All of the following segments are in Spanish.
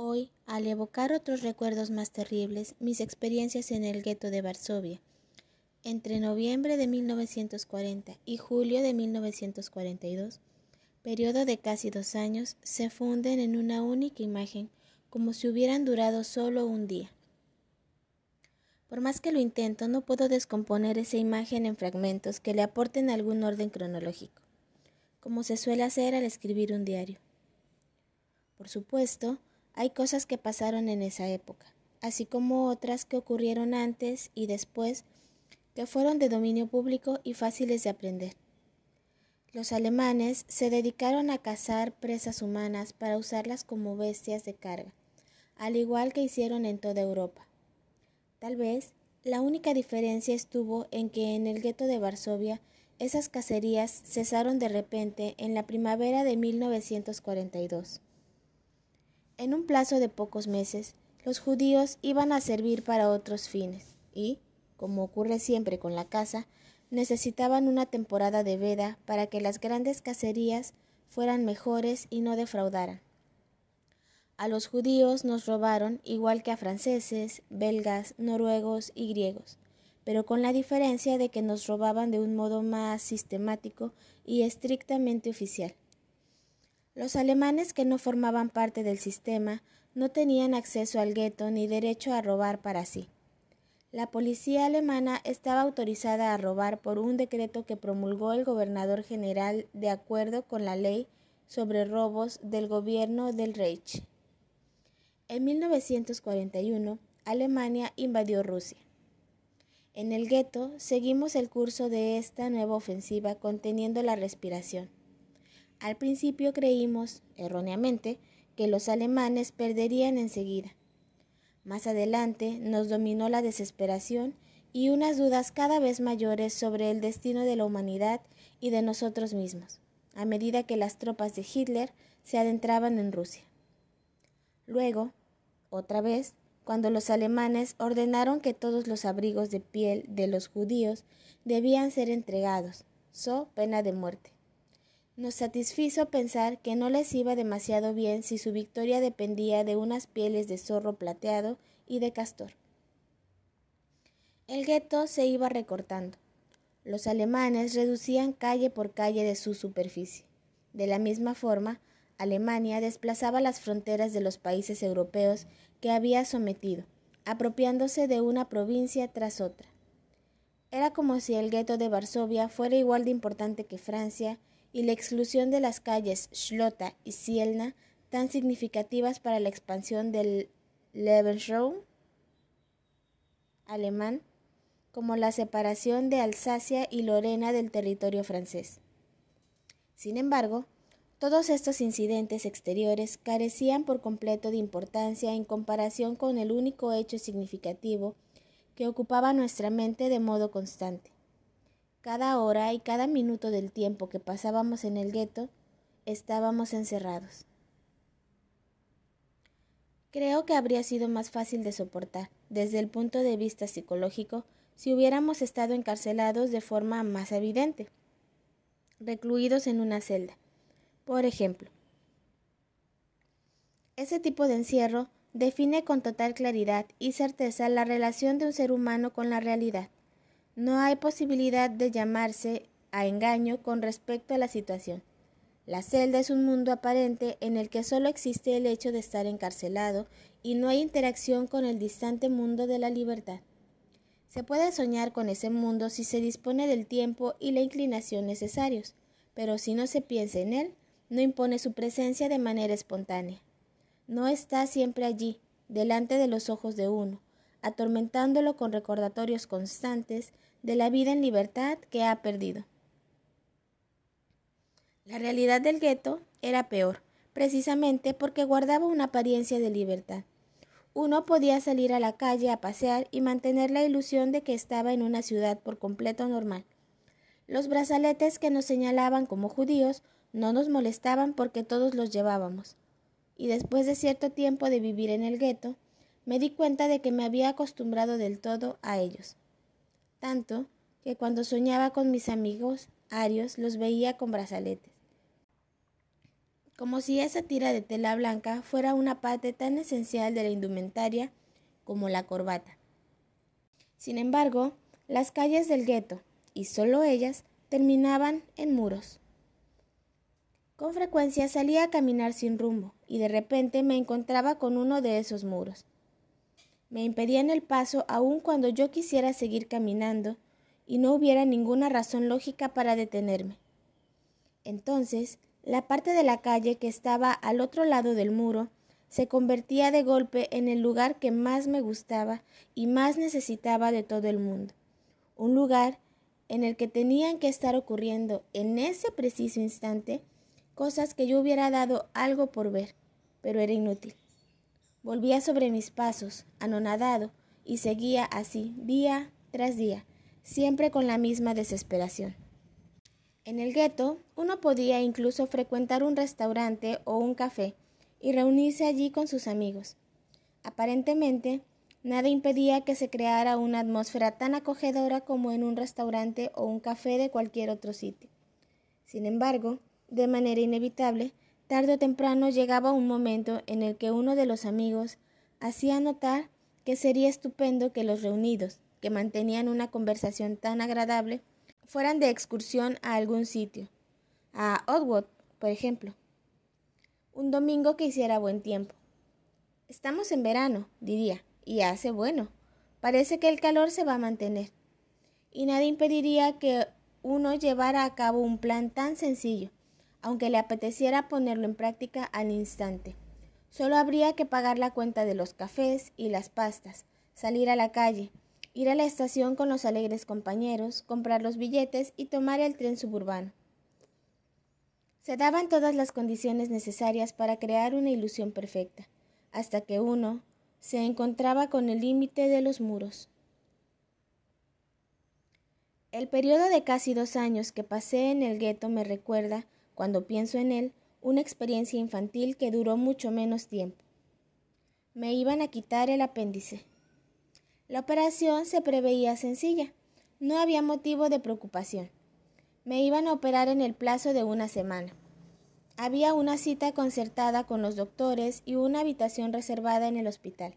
Hoy, al evocar otros recuerdos más terribles, mis experiencias en el gueto de Varsovia, entre noviembre de 1940 y julio de 1942, periodo de casi dos años, se funden en una única imagen, como si hubieran durado solo un día. Por más que lo intento, no puedo descomponer esa imagen en fragmentos que le aporten algún orden cronológico, como se suele hacer al escribir un diario. Por supuesto, hay cosas que pasaron en esa época, así como otras que ocurrieron antes y después, que fueron de dominio público y fáciles de aprender. Los alemanes se dedicaron a cazar presas humanas para usarlas como bestias de carga, al igual que hicieron en toda Europa. Tal vez la única diferencia estuvo en que en el gueto de Varsovia esas cacerías cesaron de repente en la primavera de 1942. En un plazo de pocos meses, los judíos iban a servir para otros fines y, como ocurre siempre con la caza, necesitaban una temporada de veda para que las grandes cacerías fueran mejores y no defraudaran. A los judíos nos robaron igual que a franceses, belgas, noruegos y griegos, pero con la diferencia de que nos robaban de un modo más sistemático y estrictamente oficial. Los alemanes que no formaban parte del sistema no tenían acceso al gueto ni derecho a robar para sí. La policía alemana estaba autorizada a robar por un decreto que promulgó el gobernador general de acuerdo con la ley sobre robos del gobierno del Reich. En 1941, Alemania invadió Rusia. En el gueto seguimos el curso de esta nueva ofensiva conteniendo la respiración. Al principio creímos, erróneamente, que los alemanes perderían enseguida. Más adelante nos dominó la desesperación y unas dudas cada vez mayores sobre el destino de la humanidad y de nosotros mismos, a medida que las tropas de Hitler se adentraban en Rusia. Luego, otra vez, cuando los alemanes ordenaron que todos los abrigos de piel de los judíos debían ser entregados, so pena de muerte. Nos satisfizo pensar que no les iba demasiado bien si su victoria dependía de unas pieles de zorro plateado y de castor. El gueto se iba recortando. Los alemanes reducían calle por calle de su superficie. De la misma forma, Alemania desplazaba las fronteras de los países europeos que había sometido, apropiándose de una provincia tras otra. Era como si el gueto de Varsovia fuera igual de importante que Francia y la exclusión de las calles Schlota y Sielna tan significativas para la expansión del Lebensraum alemán como la separación de Alsacia y Lorena del territorio francés. Sin embargo, todos estos incidentes exteriores carecían por completo de importancia en comparación con el único hecho significativo que ocupaba nuestra mente de modo constante, cada hora y cada minuto del tiempo que pasábamos en el gueto, estábamos encerrados. Creo que habría sido más fácil de soportar, desde el punto de vista psicológico, si hubiéramos estado encarcelados de forma más evidente, recluidos en una celda. Por ejemplo, ese tipo de encierro define con total claridad y certeza la relación de un ser humano con la realidad. No hay posibilidad de llamarse a engaño con respecto a la situación. La celda es un mundo aparente en el que solo existe el hecho de estar encarcelado y no hay interacción con el distante mundo de la libertad. Se puede soñar con ese mundo si se dispone del tiempo y la inclinación necesarios, pero si no se piensa en él, no impone su presencia de manera espontánea. No está siempre allí, delante de los ojos de uno, atormentándolo con recordatorios constantes de la vida en libertad que ha perdido. La realidad del gueto era peor, precisamente porque guardaba una apariencia de libertad. Uno podía salir a la calle a pasear y mantener la ilusión de que estaba en una ciudad por completo normal. Los brazaletes que nos señalaban como judíos no nos molestaban porque todos los llevábamos. Y después de cierto tiempo de vivir en el gueto, me di cuenta de que me había acostumbrado del todo a ellos tanto que cuando soñaba con mis amigos arios los veía con brazaletes. como si esa tira de tela blanca fuera una parte tan esencial de la indumentaria como la corbata. Sin embargo, las calles del gueto, y solo ellas, terminaban en muros. Con frecuencia salía a caminar sin rumbo, y de repente me encontraba con uno de esos muros. Me impedían el paso aun cuando yo quisiera seguir caminando y no hubiera ninguna razón lógica para detenerme. Entonces, la parte de la calle que estaba al otro lado del muro se convertía de golpe en el lugar que más me gustaba y más necesitaba de todo el mundo. Un lugar en el que tenían que estar ocurriendo en ese preciso instante cosas que yo hubiera dado algo por ver, pero era inútil. Volvía sobre mis pasos, anonadado, y seguía así, día tras día, siempre con la misma desesperación. En el gueto uno podía incluso frecuentar un restaurante o un café y reunirse allí con sus amigos. Aparentemente, nada impedía que se creara una atmósfera tan acogedora como en un restaurante o un café de cualquier otro sitio. Sin embargo, de manera inevitable, tarde o temprano llegaba un momento en el que uno de los amigos hacía notar que sería estupendo que los reunidos, que mantenían una conversación tan agradable, fueran de excursión a algún sitio, a Oddwood, por ejemplo. Un domingo que hiciera buen tiempo. Estamos en verano, diría, y hace bueno. Parece que el calor se va a mantener. Y nada impediría que uno llevara a cabo un plan tan sencillo aunque le apeteciera ponerlo en práctica al instante. Solo habría que pagar la cuenta de los cafés y las pastas, salir a la calle, ir a la estación con los alegres compañeros, comprar los billetes y tomar el tren suburbano. Se daban todas las condiciones necesarias para crear una ilusión perfecta, hasta que uno se encontraba con el límite de los muros. El periodo de casi dos años que pasé en el gueto me recuerda cuando pienso en él, una experiencia infantil que duró mucho menos tiempo. Me iban a quitar el apéndice. La operación se preveía sencilla. No había motivo de preocupación. Me iban a operar en el plazo de una semana. Había una cita concertada con los doctores y una habitación reservada en el hospital.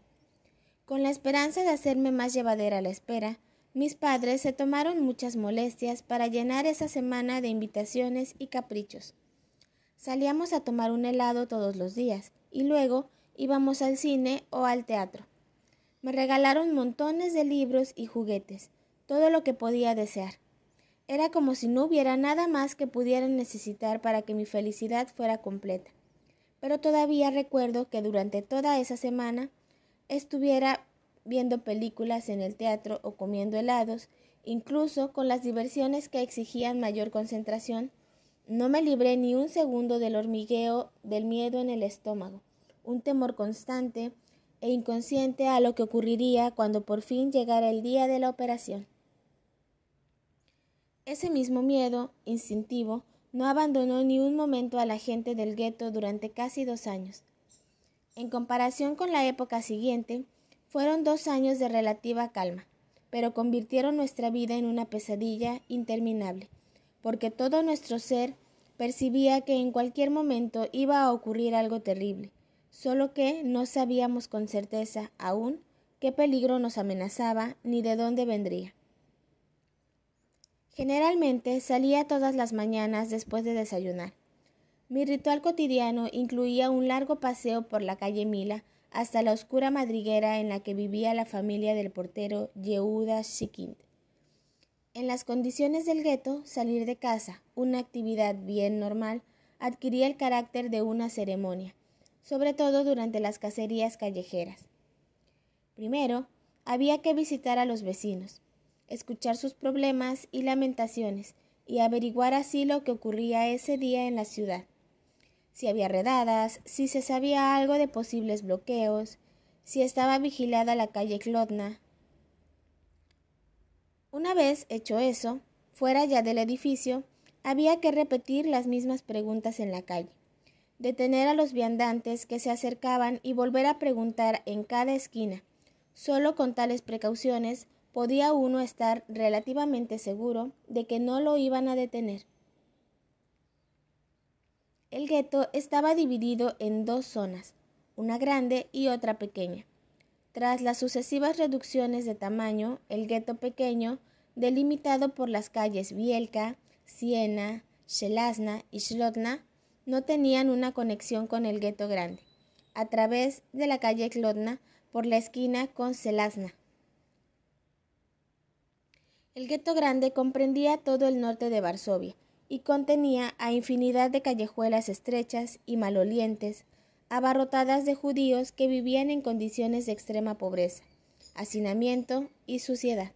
Con la esperanza de hacerme más llevadera la espera, mis padres se tomaron muchas molestias para llenar esa semana de invitaciones y caprichos. Salíamos a tomar un helado todos los días y luego íbamos al cine o al teatro. Me regalaron montones de libros y juguetes, todo lo que podía desear. Era como si no hubiera nada más que pudiera necesitar para que mi felicidad fuera completa. Pero todavía recuerdo que durante toda esa semana estuviera viendo películas en el teatro o comiendo helados, incluso con las diversiones que exigían mayor concentración, no me libré ni un segundo del hormigueo del miedo en el estómago, un temor constante e inconsciente a lo que ocurriría cuando por fin llegara el día de la operación. Ese mismo miedo, instintivo, no abandonó ni un momento a la gente del gueto durante casi dos años. En comparación con la época siguiente, fueron dos años de relativa calma, pero convirtieron nuestra vida en una pesadilla interminable, porque todo nuestro ser percibía que en cualquier momento iba a ocurrir algo terrible, solo que no sabíamos con certeza aún qué peligro nos amenazaba ni de dónde vendría. Generalmente salía todas las mañanas después de desayunar. Mi ritual cotidiano incluía un largo paseo por la calle Mila hasta la oscura madriguera en la que vivía la familia del portero Yehuda Shikind. En las condiciones del gueto, salir de casa, una actividad bien normal, adquiría el carácter de una ceremonia, sobre todo durante las cacerías callejeras. Primero, había que visitar a los vecinos, escuchar sus problemas y lamentaciones, y averiguar así lo que ocurría ese día en la ciudad si había redadas, si se sabía algo de posibles bloqueos, si estaba vigilada la calle Clodna. Una vez hecho eso, fuera ya del edificio, había que repetir las mismas preguntas en la calle, detener a los viandantes que se acercaban y volver a preguntar en cada esquina. Solo con tales precauciones podía uno estar relativamente seguro de que no lo iban a detener. El gueto estaba dividido en dos zonas, una grande y otra pequeña. Tras las sucesivas reducciones de tamaño, el gueto pequeño, delimitado por las calles Bielka, Siena, Shelazna y Shlotna, no tenían una conexión con el gueto grande, a través de la calle Klotna por la esquina con Selazna. El gueto grande comprendía todo el norte de Varsovia y contenía a infinidad de callejuelas estrechas y malolientes, abarrotadas de judíos que vivían en condiciones de extrema pobreza, hacinamiento y suciedad.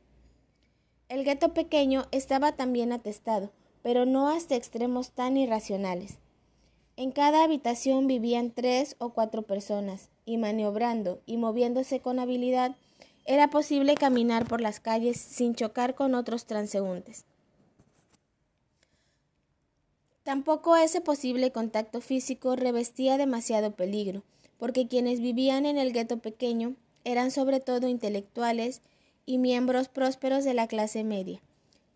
El gueto pequeño estaba también atestado, pero no hasta extremos tan irracionales. En cada habitación vivían tres o cuatro personas, y maniobrando y moviéndose con habilidad, era posible caminar por las calles sin chocar con otros transeúntes. Tampoco ese posible contacto físico revestía demasiado peligro, porque quienes vivían en el gueto pequeño eran sobre todo intelectuales y miembros prósperos de la clase media.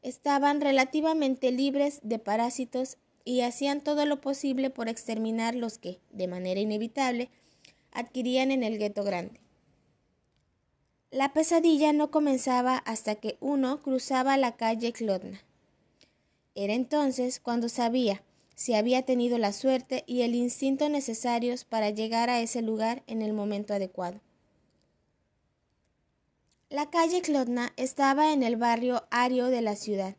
Estaban relativamente libres de parásitos y hacían todo lo posible por exterminar los que, de manera inevitable, adquirían en el gueto grande. La pesadilla no comenzaba hasta que uno cruzaba la calle Klotna. Era entonces cuando sabía si había tenido la suerte y el instinto necesarios para llegar a ese lugar en el momento adecuado. La calle Klotna estaba en el barrio ario de la ciudad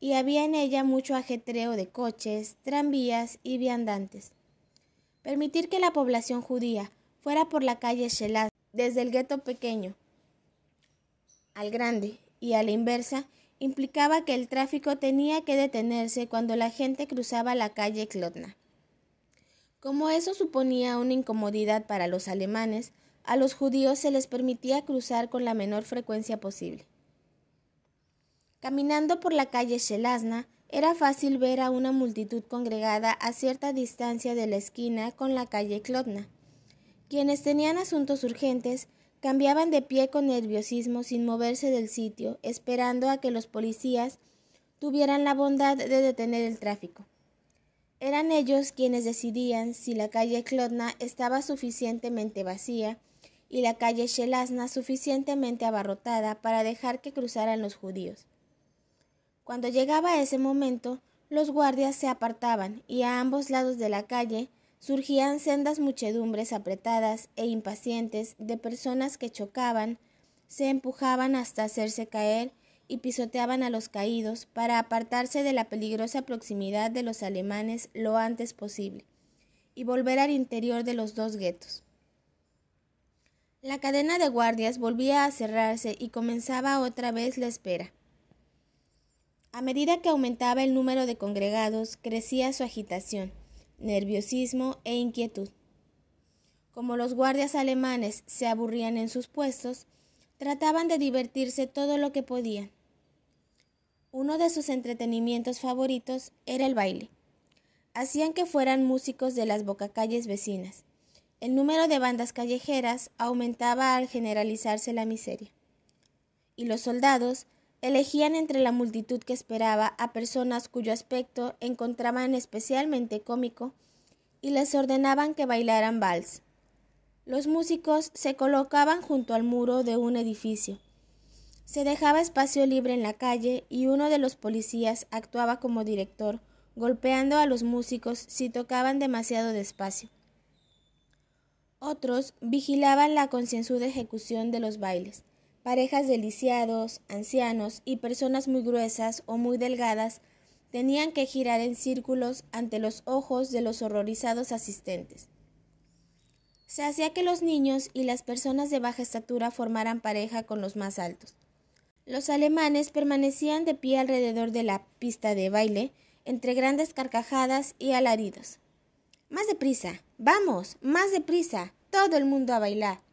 y había en ella mucho ajetreo de coches, tranvías y viandantes. Permitir que la población judía fuera por la calle Shelaz, desde el gueto pequeño al grande y a la inversa, implicaba que el tráfico tenía que detenerse cuando la gente cruzaba la calle Klotna. Como eso suponía una incomodidad para los alemanes, a los judíos se les permitía cruzar con la menor frecuencia posible. Caminando por la calle Shelazna, era fácil ver a una multitud congregada a cierta distancia de la esquina con la calle Klotna. Quienes tenían asuntos urgentes Cambiaban de pie con nerviosismo sin moverse del sitio, esperando a que los policías tuvieran la bondad de detener el tráfico. Eran ellos quienes decidían si la calle Klotna estaba suficientemente vacía y la calle Shelazna suficientemente abarrotada para dejar que cruzaran los judíos. Cuando llegaba ese momento, los guardias se apartaban y a ambos lados de la calle surgían sendas muchedumbres apretadas e impacientes de personas que chocaban, se empujaban hasta hacerse caer y pisoteaban a los caídos para apartarse de la peligrosa proximidad de los alemanes lo antes posible y volver al interior de los dos guetos. La cadena de guardias volvía a cerrarse y comenzaba otra vez la espera. A medida que aumentaba el número de congregados, crecía su agitación nerviosismo e inquietud. Como los guardias alemanes se aburrían en sus puestos, trataban de divertirse todo lo que podían. Uno de sus entretenimientos favoritos era el baile. Hacían que fueran músicos de las bocacalles vecinas. El número de bandas callejeras aumentaba al generalizarse la miseria. Y los soldados elegían entre la multitud que esperaba a personas cuyo aspecto encontraban especialmente cómico y les ordenaban que bailaran vals. Los músicos se colocaban junto al muro de un edificio. Se dejaba espacio libre en la calle y uno de los policías actuaba como director, golpeando a los músicos si tocaban demasiado despacio. Otros vigilaban la concienzuda ejecución de los bailes Parejas de lisiados, ancianos y personas muy gruesas o muy delgadas tenían que girar en círculos ante los ojos de los horrorizados asistentes. Se hacía que los niños y las personas de baja estatura formaran pareja con los más altos. Los alemanes permanecían de pie alrededor de la pista de baile, entre grandes carcajadas y alaridos. Más deprisa, vamos, más deprisa, todo el mundo a bailar.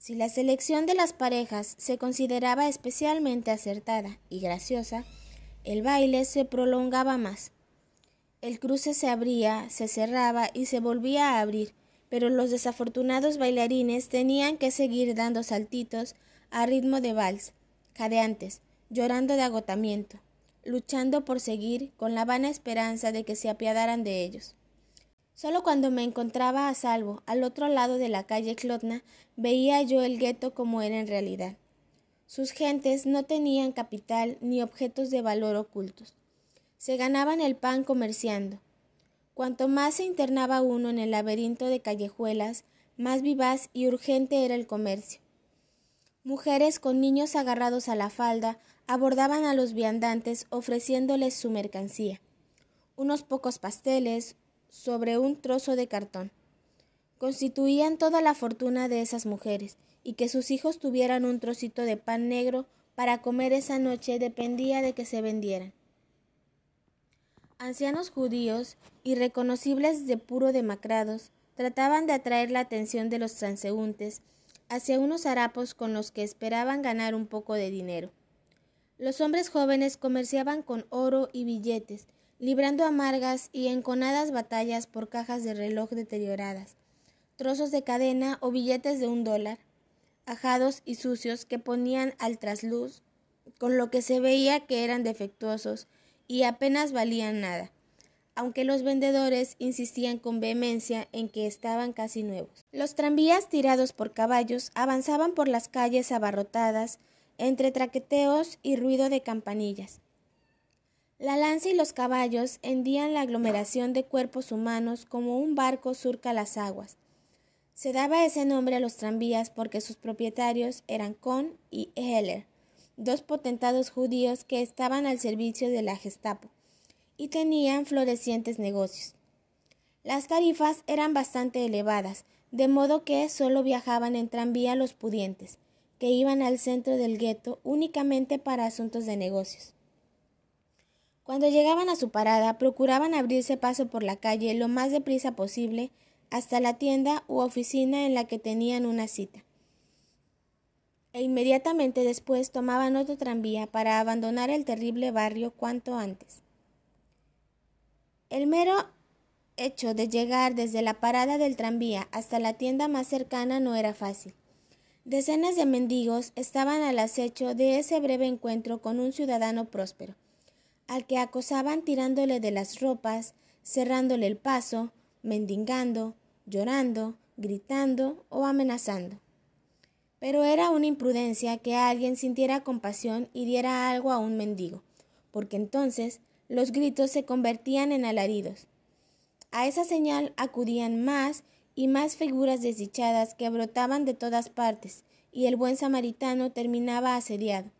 Si la selección de las parejas se consideraba especialmente acertada y graciosa, el baile se prolongaba más. El cruce se abría, se cerraba y se volvía a abrir, pero los desafortunados bailarines tenían que seguir dando saltitos a ritmo de vals, jadeantes, llorando de agotamiento, luchando por seguir con la vana esperanza de que se apiadaran de ellos. Solo cuando me encontraba a salvo al otro lado de la calle Clotna veía yo el gueto como era en realidad. Sus gentes no tenían capital ni objetos de valor ocultos. Se ganaban el pan comerciando. Cuanto más se internaba uno en el laberinto de callejuelas, más vivaz y urgente era el comercio. Mujeres con niños agarrados a la falda abordaban a los viandantes ofreciéndoles su mercancía. Unos pocos pasteles sobre un trozo de cartón. Constituían toda la fortuna de esas mujeres, y que sus hijos tuvieran un trocito de pan negro para comer esa noche dependía de que se vendieran. Ancianos judíos, irreconocibles de puro demacrados, trataban de atraer la atención de los transeúntes hacia unos harapos con los que esperaban ganar un poco de dinero. Los hombres jóvenes comerciaban con oro y billetes, librando amargas y enconadas batallas por cajas de reloj deterioradas, trozos de cadena o billetes de un dólar, ajados y sucios que ponían al trasluz, con lo que se veía que eran defectuosos y apenas valían nada, aunque los vendedores insistían con vehemencia en que estaban casi nuevos. Los tranvías tirados por caballos avanzaban por las calles abarrotadas entre traqueteos y ruido de campanillas. La lanza y los caballos hendían la aglomeración de cuerpos humanos como un barco surca las aguas, se daba ese nombre a los tranvías porque sus propietarios eran Kohn y Heller, dos potentados judíos que estaban al servicio de la Gestapo y tenían florecientes negocios. Las tarifas eran bastante elevadas, de modo que solo viajaban en tranvía los pudientes, que iban al centro del gueto únicamente para asuntos de negocios. Cuando llegaban a su parada, procuraban abrirse paso por la calle lo más deprisa posible hasta la tienda u oficina en la que tenían una cita. E inmediatamente después tomaban otro tranvía para abandonar el terrible barrio cuanto antes. El mero hecho de llegar desde la parada del tranvía hasta la tienda más cercana no era fácil. Decenas de mendigos estaban al acecho de ese breve encuentro con un ciudadano próspero, al que acosaban tirándole de las ropas, cerrándole el paso, mendigando, llorando, gritando o amenazando. Pero era una imprudencia que alguien sintiera compasión y diera algo a un mendigo, porque entonces los gritos se convertían en alaridos. A esa señal acudían más y más figuras desdichadas que brotaban de todas partes, y el buen samaritano terminaba asediado,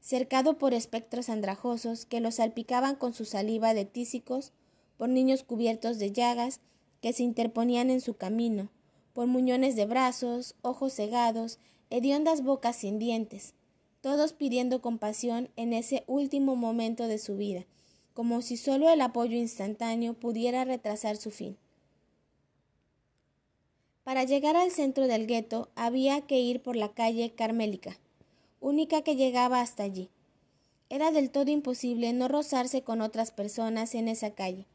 cercado por espectros andrajosos que lo salpicaban con su saliva de tísicos, por niños cubiertos de llagas que se interponían en su camino, por muñones de brazos, ojos cegados, hediondas bocas sin dientes, todos pidiendo compasión en ese último momento de su vida, como si solo el apoyo instantáneo pudiera retrasar su fin. Para llegar al centro del gueto había que ir por la calle Carmélica, única que llegaba hasta allí. Era del todo imposible no rozarse con otras personas en esa calle.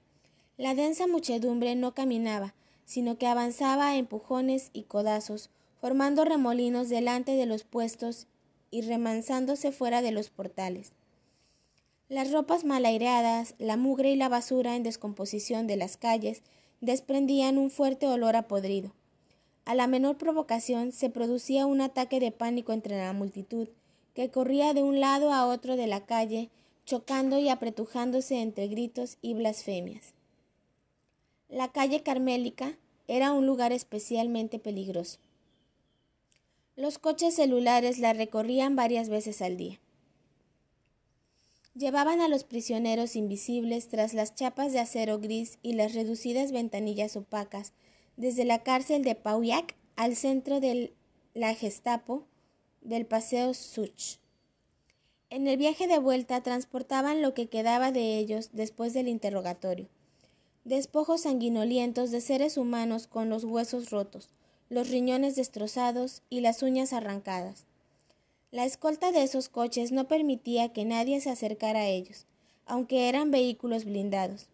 La densa muchedumbre no caminaba, sino que avanzaba a empujones y codazos, formando remolinos delante de los puestos y remansándose fuera de los portales. Las ropas mal aireadas, la mugre y la basura en descomposición de las calles desprendían un fuerte olor a podrido. A la menor provocación se producía un ataque de pánico entre la multitud, que corría de un lado a otro de la calle, chocando y apretujándose entre gritos y blasfemias. La calle Carmélica era un lugar especialmente peligroso. Los coches celulares la recorrían varias veces al día. Llevaban a los prisioneros invisibles tras las chapas de acero gris y las reducidas ventanillas opacas, desde la cárcel de Pauillac al centro de la Gestapo del Paseo Such. En el viaje de vuelta transportaban lo que quedaba de ellos después del interrogatorio despojos sanguinolientos de seres humanos con los huesos rotos, los riñones destrozados y las uñas arrancadas. La escolta de esos coches no permitía que nadie se acercara a ellos, aunque eran vehículos blindados.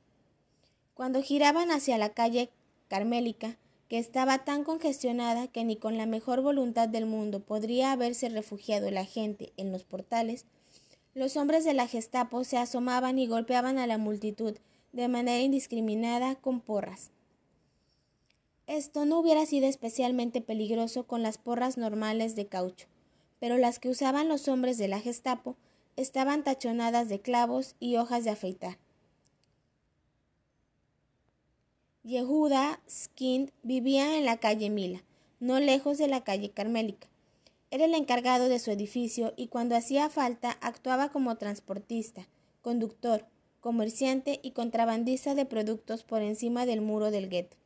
Cuando giraban hacia la calle Carmélica, que estaba tan congestionada que ni con la mejor voluntad del mundo podría haberse refugiado la gente en los portales, Los hombres de la Gestapo se asomaban y golpeaban a la multitud de manera indiscriminada con porras. Esto no hubiera sido especialmente peligroso con las porras normales de caucho, pero las que usaban los hombres de la Gestapo estaban tachonadas de clavos y hojas de afeitar. Yehuda Skind vivía en la calle Mila, no lejos de la calle Carmélica. Era el encargado de su edificio y cuando hacía falta actuaba como transportista, conductor, comerciante y contrabandista de productos por encima del muro del gueto.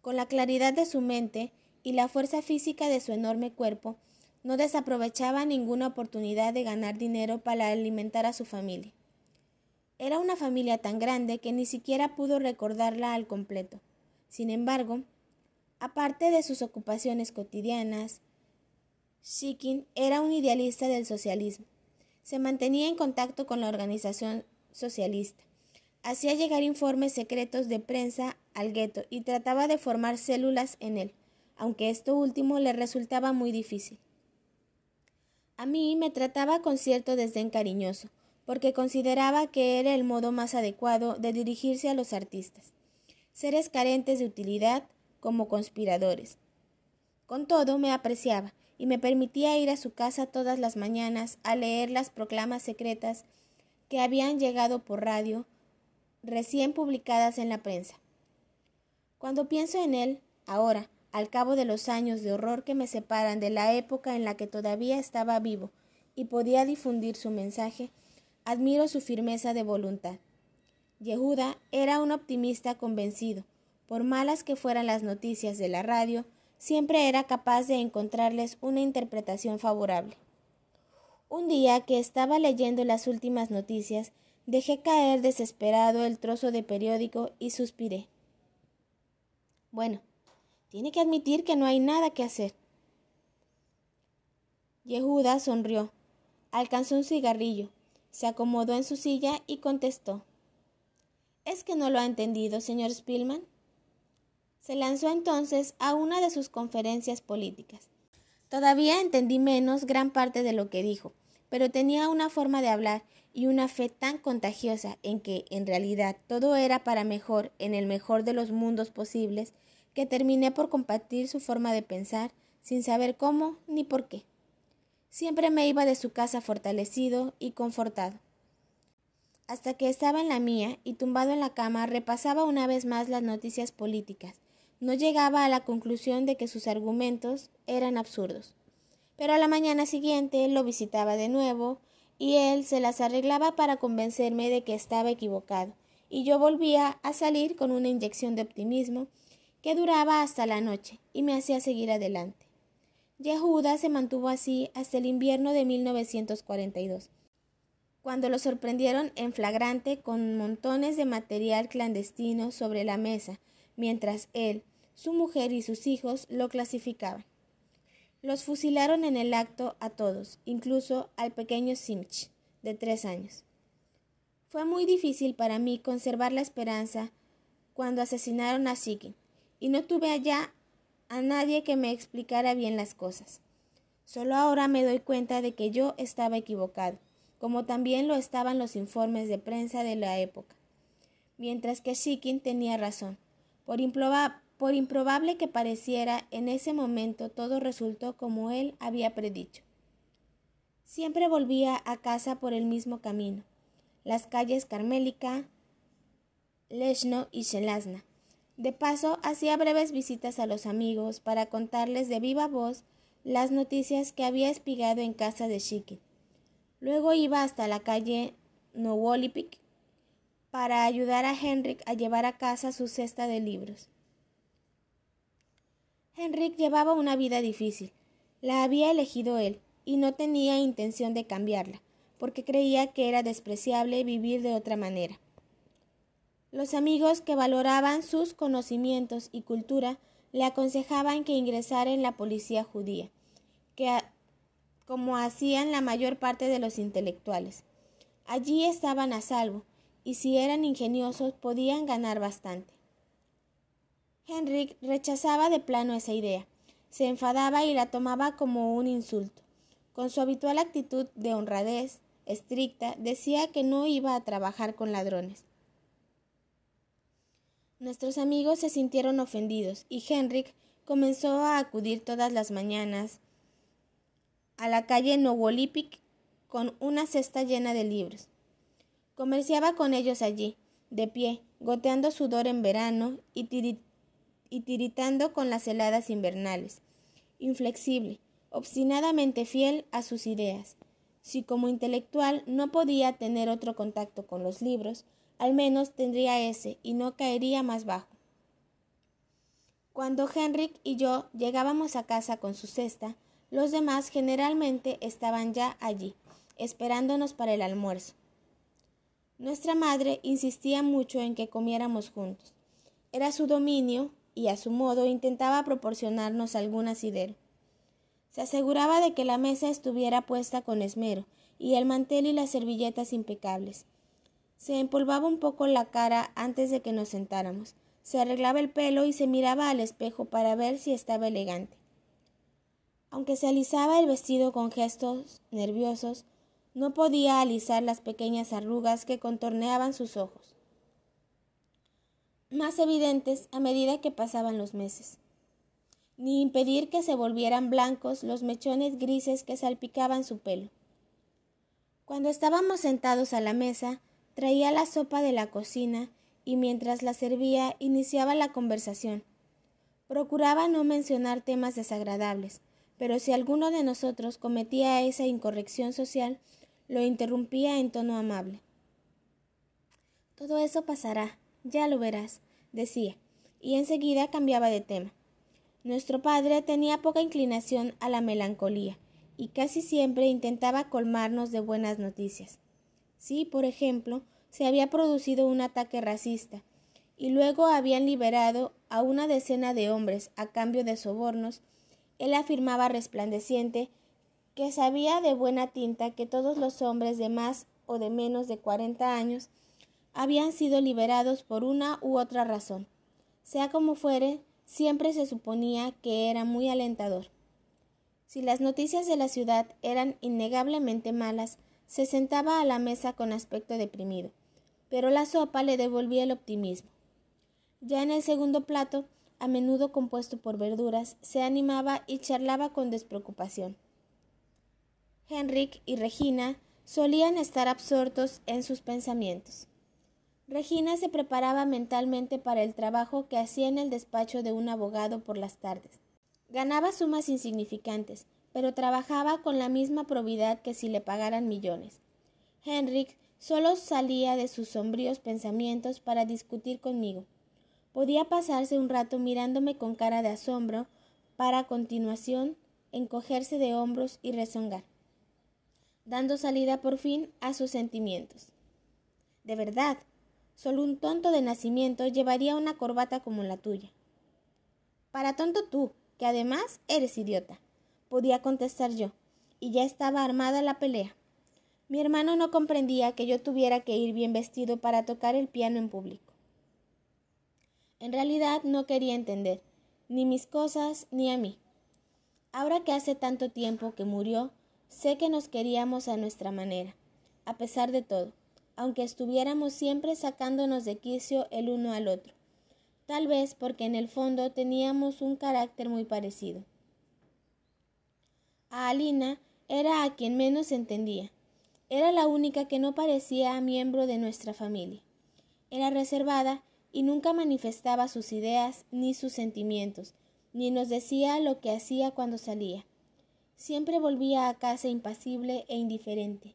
Con la claridad de su mente y la fuerza física de su enorme cuerpo, no desaprovechaba ninguna oportunidad de ganar dinero para alimentar a su familia. Era una familia tan grande que ni siquiera pudo recordarla al completo. Sin embargo, aparte de sus ocupaciones cotidianas, Shikin era un idealista del socialismo. Se mantenía en contacto con la organización socialista. Hacía llegar informes secretos de prensa al gueto y trataba de formar células en él, aunque esto último le resultaba muy difícil. A mí me trataba con cierto desdén cariñoso, porque consideraba que era el modo más adecuado de dirigirse a los artistas, seres carentes de utilidad como conspiradores. Con todo me apreciaba y me permitía ir a su casa todas las mañanas a leer las proclamas secretas que habían llegado por radio, recién publicadas en la prensa. Cuando pienso en él, ahora, al cabo de los años de horror que me separan de la época en la que todavía estaba vivo y podía difundir su mensaje, admiro su firmeza de voluntad. Yehuda era un optimista convencido. Por malas que fueran las noticias de la radio, siempre era capaz de encontrarles una interpretación favorable. Un día que estaba leyendo las últimas noticias, dejé caer desesperado el trozo de periódico y suspiré. Bueno, tiene que admitir que no hay nada que hacer. Yehuda sonrió, alcanzó un cigarrillo, se acomodó en su silla y contestó. ¿Es que no lo ha entendido, señor Spillman? Se lanzó entonces a una de sus conferencias políticas. Todavía entendí menos gran parte de lo que dijo, pero tenía una forma de hablar y una fe tan contagiosa en que, en realidad, todo era para mejor en el mejor de los mundos posibles, que terminé por compartir su forma de pensar, sin saber cómo ni por qué. Siempre me iba de su casa fortalecido y confortado. Hasta que estaba en la mía y tumbado en la cama repasaba una vez más las noticias políticas. No llegaba a la conclusión de que sus argumentos eran absurdos pero a la mañana siguiente lo visitaba de nuevo y él se las arreglaba para convencerme de que estaba equivocado, y yo volvía a salir con una inyección de optimismo que duraba hasta la noche y me hacía seguir adelante. Yehuda se mantuvo así hasta el invierno de 1942, cuando lo sorprendieron en flagrante con montones de material clandestino sobre la mesa, mientras él, su mujer y sus hijos lo clasificaban. Los fusilaron en el acto a todos, incluso al pequeño Simch, de tres años. Fue muy difícil para mí conservar la esperanza cuando asesinaron a Sikin, y no tuve allá a nadie que me explicara bien las cosas. Solo ahora me doy cuenta de que yo estaba equivocado, como también lo estaban los informes de prensa de la época. Mientras que Sikin tenía razón. Por, por improbable que pareciera, en ese momento todo resultó como él había predicho. Siempre volvía a casa por el mismo camino, las calles Carmélica, Leshno y Shelazna. De paso, hacía breves visitas a los amigos para contarles de viva voz las noticias que había espigado en casa de Shikin. Luego iba hasta la calle Nowolipik para ayudar a Henrik a llevar a casa su cesta de libros. Henrik llevaba una vida difícil. La había elegido él, y no tenía intención de cambiarla, porque creía que era despreciable vivir de otra manera. Los amigos que valoraban sus conocimientos y cultura le aconsejaban que ingresara en la policía judía, que como hacían la mayor parte de los intelectuales. Allí estaban a salvo, y si eran ingeniosos podían ganar bastante. Henrik rechazaba de plano esa idea. Se enfadaba y la tomaba como un insulto. Con su habitual actitud de honradez, estricta, decía que no iba a trabajar con ladrones. Nuestros amigos se sintieron ofendidos y Henrik comenzó a acudir todas las mañanas a la calle Nowolipik con una cesta llena de libros. Comerciaba con ellos allí, de pie, goteando sudor en verano y, y tiritando con las heladas invernales, inflexible, obstinadamente fiel a sus ideas. Si como intelectual no podía tener otro contacto con los libros, al menos tendría ese y no caería más bajo. Cuando Henrik y yo llegábamos a casa con su cesta, los demás generalmente estaban ya allí, esperándonos para el almuerzo. Nuestra madre insistía mucho en que comiéramos juntos. Era su dominio y a su modo intentaba proporcionarnos algún asidero. Se aseguraba de que la mesa estuviera puesta con esmero y el mantel y las servilletas impecables. Se empolvaba un poco la cara antes de que nos sentáramos, se arreglaba el pelo y se miraba al espejo para ver si estaba elegante. Aunque se alisaba el vestido con gestos nerviosos, no podía alisar las pequeñas arrugas que contorneaban sus ojos, más evidentes a medida que pasaban los meses, ni impedir que se volvieran blancos los mechones grises que salpicaban su pelo. Cuando estábamos sentados a la mesa, traía la sopa de la cocina y mientras la servía iniciaba la conversación. Procuraba no mencionar temas desagradables, pero si alguno de nosotros cometía esa incorrección social, lo interrumpía en tono amable. Todo eso pasará, ya lo verás, decía, y enseguida cambiaba de tema. Nuestro padre tenía poca inclinación a la melancolía, y casi siempre intentaba colmarnos de buenas noticias. Si, por ejemplo, se había producido un ataque racista, y luego habían liberado a una decena de hombres a cambio de sobornos, él afirmaba resplandeciente que sabía de buena tinta que todos los hombres de más o de menos de cuarenta años habían sido liberados por una u otra razón. Sea como fuere, siempre se suponía que era muy alentador. Si las noticias de la ciudad eran innegablemente malas, se sentaba a la mesa con aspecto deprimido, pero la sopa le devolvía el optimismo. Ya en el segundo plato a menudo compuesto por verduras, se animaba y charlaba con despreocupación. Henrik y Regina solían estar absortos en sus pensamientos. Regina se preparaba mentalmente para el trabajo que hacía en el despacho de un abogado por las tardes. Ganaba sumas insignificantes, pero trabajaba con la misma probidad que si le pagaran millones. Henrik solo salía de sus sombríos pensamientos para discutir conmigo. Podía pasarse un rato mirándome con cara de asombro, para a continuación encogerse de hombros y rezongar, dando salida por fin a sus sentimientos. De verdad, solo un tonto de nacimiento llevaría una corbata como la tuya. Para tonto tú, que además eres idiota, podía contestar yo, y ya estaba armada la pelea. Mi hermano no comprendía que yo tuviera que ir bien vestido para tocar el piano en público. En realidad no quería entender, ni mis cosas ni a mí. Ahora que hace tanto tiempo que murió, sé que nos queríamos a nuestra manera, a pesar de todo, aunque estuviéramos siempre sacándonos de quicio el uno al otro, tal vez porque en el fondo teníamos un carácter muy parecido. A Alina era a quien menos entendía. Era la única que no parecía miembro de nuestra familia. Era reservada y nunca manifestaba sus ideas ni sus sentimientos, ni nos decía lo que hacía cuando salía. Siempre volvía a casa impasible e indiferente.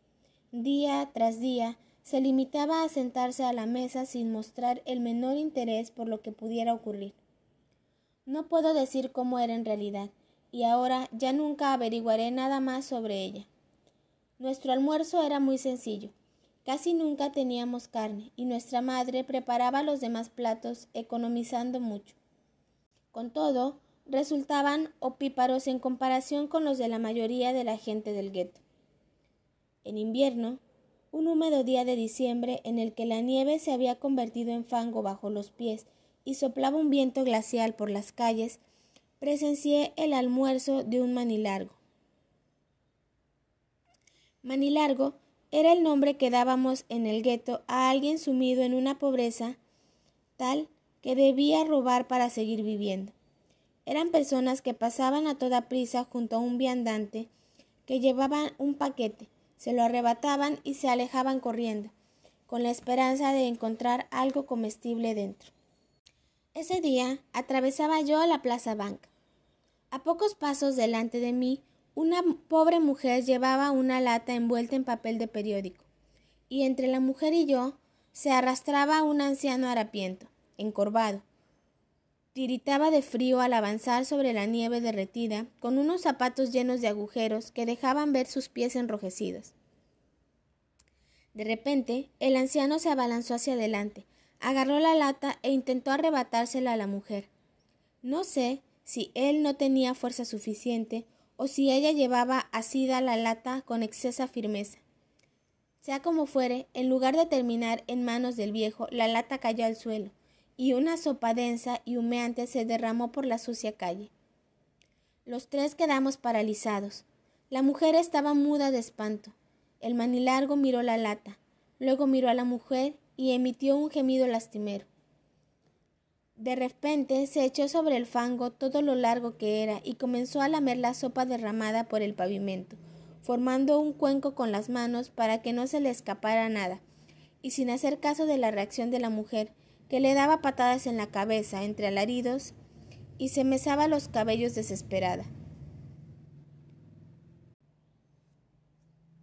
Día tras día se limitaba a sentarse a la mesa sin mostrar el menor interés por lo que pudiera ocurrir. No puedo decir cómo era en realidad, y ahora ya nunca averiguaré nada más sobre ella. Nuestro almuerzo era muy sencillo. Casi nunca teníamos carne y nuestra madre preparaba los demás platos economizando mucho. Con todo, resultaban opíparos en comparación con los de la mayoría de la gente del gueto. En invierno, un húmedo día de diciembre en el que la nieve se había convertido en fango bajo los pies y soplaba un viento glacial por las calles, presencié el almuerzo de un manilargo. Manilargo era el nombre que dábamos en el gueto a alguien sumido en una pobreza tal que debía robar para seguir viviendo. Eran personas que pasaban a toda prisa junto a un viandante que llevaban un paquete, se lo arrebataban y se alejaban corriendo, con la esperanza de encontrar algo comestible dentro. Ese día atravesaba yo la Plaza Banca. A pocos pasos delante de mí, una pobre mujer llevaba una lata envuelta en papel de periódico, y entre la mujer y yo se arrastraba un anciano harapiento, encorvado. Tiritaba de frío al avanzar sobre la nieve derretida, con unos zapatos llenos de agujeros que dejaban ver sus pies enrojecidos. De repente, el anciano se abalanzó hacia adelante, agarró la lata e intentó arrebatársela a la mujer. No sé si él no tenía fuerza suficiente o si ella llevaba asida la lata con excesa firmeza. Sea como fuere, en lugar de terminar en manos del viejo, la lata cayó al suelo, y una sopa densa y humeante se derramó por la sucia calle. Los tres quedamos paralizados. La mujer estaba muda de espanto. El manilargo miró la lata, luego miró a la mujer y emitió un gemido lastimero. De repente se echó sobre el fango todo lo largo que era y comenzó a lamer la sopa derramada por el pavimento, formando un cuenco con las manos para que no se le escapara nada, y sin hacer caso de la reacción de la mujer, que le daba patadas en la cabeza entre alaridos y se mesaba los cabellos desesperada.